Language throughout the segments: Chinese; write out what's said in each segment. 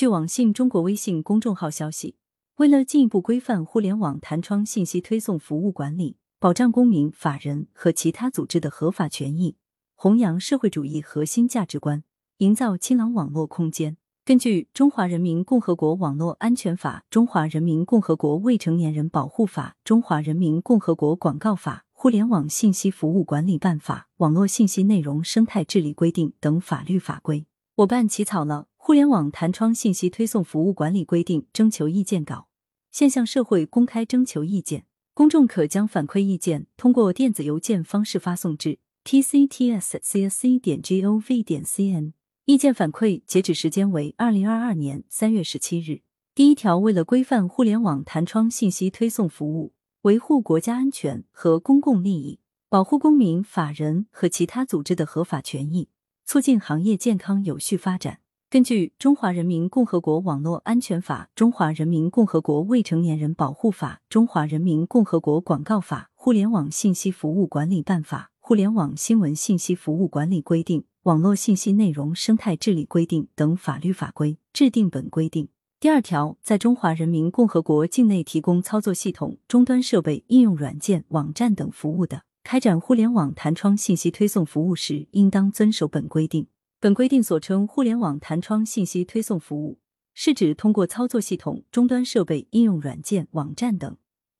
据网信中国微信公众号消息，为了进一步规范互联网弹窗信息推送服务管理，保障公民、法人和其他组织的合法权益，弘扬社会主义核心价值观，营造清朗网络空间。根据《中华人民共和国网络安全法》《中华人民共和国未成年人保护法》《中华人民共和国广告法》《互联网信息服务管理办法》《网络信息内容生态治理规定》等法律法规，我办起草了《互联网弹窗信息推送服务管理规定》征求意见稿，现向社会公开征求意见。公众可将反馈意见通过电子邮件方式发送至 tcts.csc 点 gov 点 cn。意见反馈截止时间为二零二二年三月十七日。第一条，为了规范互联网弹窗信息推送服务，维护国家安全和公共利益，保护公民、法人和其他组织的合法权益，促进行业健康有序发展。根据《中华人民共和国网络安全法》《中华人民共和国未成年人保护法》《中华人民共和国广告法》《互联网信息服务管理办法》《互联网新闻信息服务管理规定》《网络信息内容生态治理规定》等法律法规，制定本规定。第二条，在中华人民共和国境内提供操作系统、终端设备、应用软件、网站等服务的，开展互联网弹窗信息推送服务时，应当遵守本规定。本规定所称互联网弹窗信息推送服务，是指通过操作系统、终端设备、应用软件、网站等，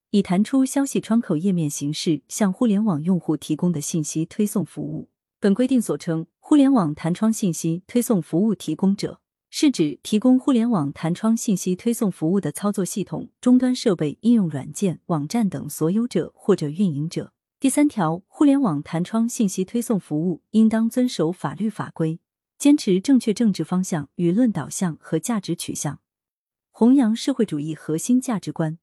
以弹出消息窗口页面形式向互联网用户提供的信息推送服务。本规定所称互联网弹窗信息推送服务提供者，是指提供互联网弹窗信息推送服务的操作系统、终端设备、应用软件、网站等所有者或者运营者。第三条，互联网弹窗信息推送服务应当遵守法律法规。坚持正确政治方向、舆论导向和价值取向，弘扬社会主义核心价值观，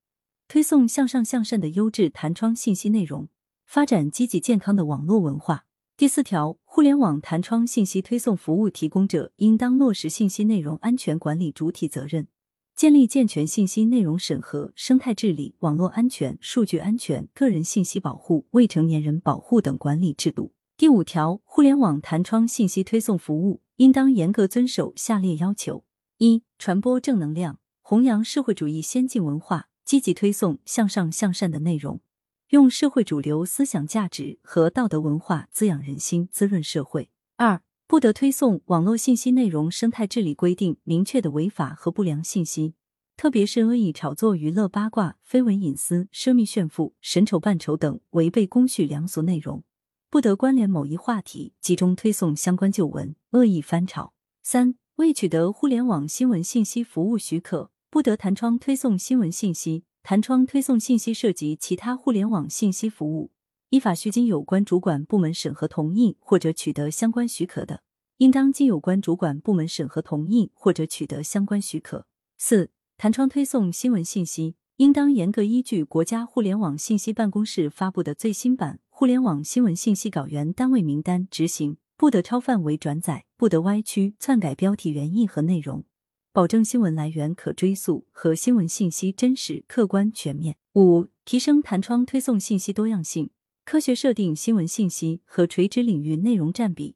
推送向上向善的优质弹窗信息内容，发展积极健康的网络文化。第四条，互联网弹窗信息推送服务提供者应当落实信息内容安全管理主体责任，建立健全信息内容审核、生态治理、网络安全、数据安全、个人信息保护、未成年人保护等管理制度。第五条，互联网弹窗信息推送服务。应当严格遵守下列要求：一、传播正能量，弘扬社会主义先进文化，积极推送向上向善的内容，用社会主流思想价值和道德文化滋养人心、滋润社会。二、不得推送网络信息内容生态治理规定明确的违法和不良信息，特别是恶意炒作、娱乐八卦、绯闻隐私、奢靡炫富、审丑扮丑等违背公序良俗内容。不得关联某一话题集中推送相关旧闻，恶意翻炒。三、未取得互联网新闻信息服务许可，不得弹窗推送新闻信息。弹窗推送信息涉及其他互联网信息服务，依法需经有关主管部门审核同意或者取得相关许可的，应当经有关主管部门审核同意或者取得相关许可。四、弹窗推送新闻信息，应当严格依据国家互联网信息办公室发布的最新版。互联网新闻信息稿源单位名单执行，不得超范围转载，不得歪曲、篡改标题原意和内容，保证新闻来源可追溯和新闻信息真实、客观、全面。五、提升弹窗推送信息多样性，科学设定新闻信息和垂直领域内容占比，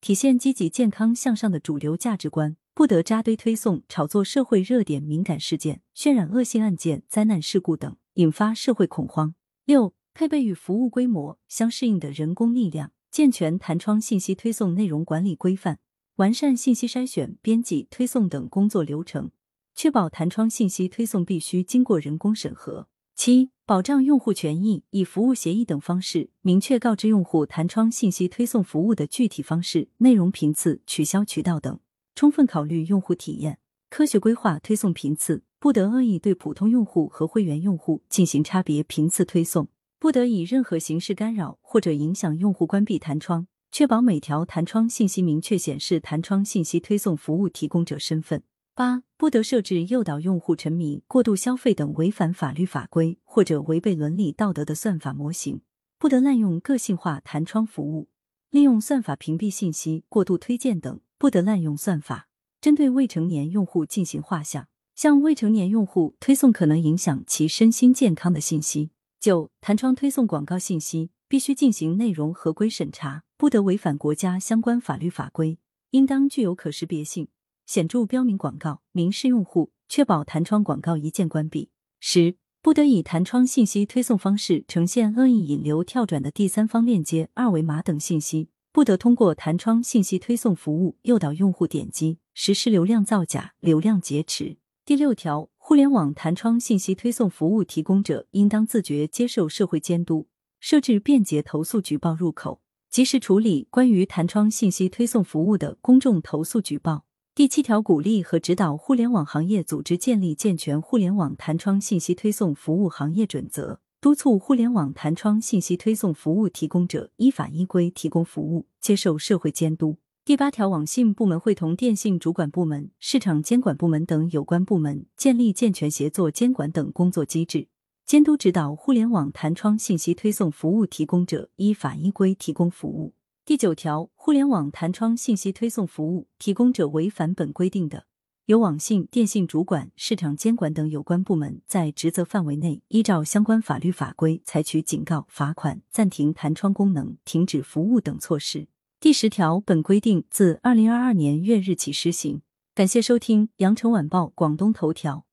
体现积极健康向上的主流价值观，不得扎堆推送、炒作社会热点敏感事件，渲染恶性案件、灾难事故等，引发社会恐慌。六。配备与服务规模相适应的人工力量，健全弹窗信息推送内容管理规范，完善信息筛选、编辑、推送等工作流程，确保弹窗信息推送必须经过人工审核。七、保障用户权益，以服务协议等方式明确告知用户弹窗信息推送服务的具体方式、内容频次、取消渠道等，充分考虑用户体验，科学规划推送频次，不得恶意对普通用户和会员用户进行差别频次推送。不得以任何形式干扰或者影响用户关闭弹窗，确保每条弹窗信息明确显示弹窗信息推送服务提供者身份。八、不得设置诱导用户沉迷、过度消费等违反法律法规或者违背伦理道德的算法模型。不得滥用个性化弹窗服务，利用算法屏蔽信息、过度推荐等。不得滥用算法针对未成年用户进行画像，向未成年用户推送可能影响其身心健康的信息。九、弹窗推送广告信息必须进行内容合规审查，不得违反国家相关法律法规，应当具有可识别性。显著标明广告，明示用户，确保弹窗广告一键关闭。十、不得以弹窗信息推送方式呈现恶意引流、跳转的第三方链接、二维码等信息；不得通过弹窗信息推送服务诱导用户点击，实施流量造假、流量劫持。第六条，互联网弹窗信息推送服务提供者应当自觉接受社会监督，设置便捷投诉举报入口，及时处理关于弹窗信息推送服务的公众投诉举报。第七条，鼓励和指导互联网行业组织建立健全互联网弹窗信息推送服务行业准则，督促互联网弹窗信息推送服务提供者依法依规提供服务，接受社会监督。第八条，网信部门会同电信主管部门、市场监管部门等有关部门建立健全协作监管等工作机制，监督指导互联网弹窗信息推送服务提供者依法依规提供服务。第九条，互联网弹窗信息推送服务提供者违反本规定的，由网信、电信主管、市场监管等有关部门在职责范围内，依照相关法律法规采取警告、罚款、暂停弹窗功能、停止服务等措施。第十条，本规定自二零二二年月日起施行。感谢收听羊城晚报广东头条。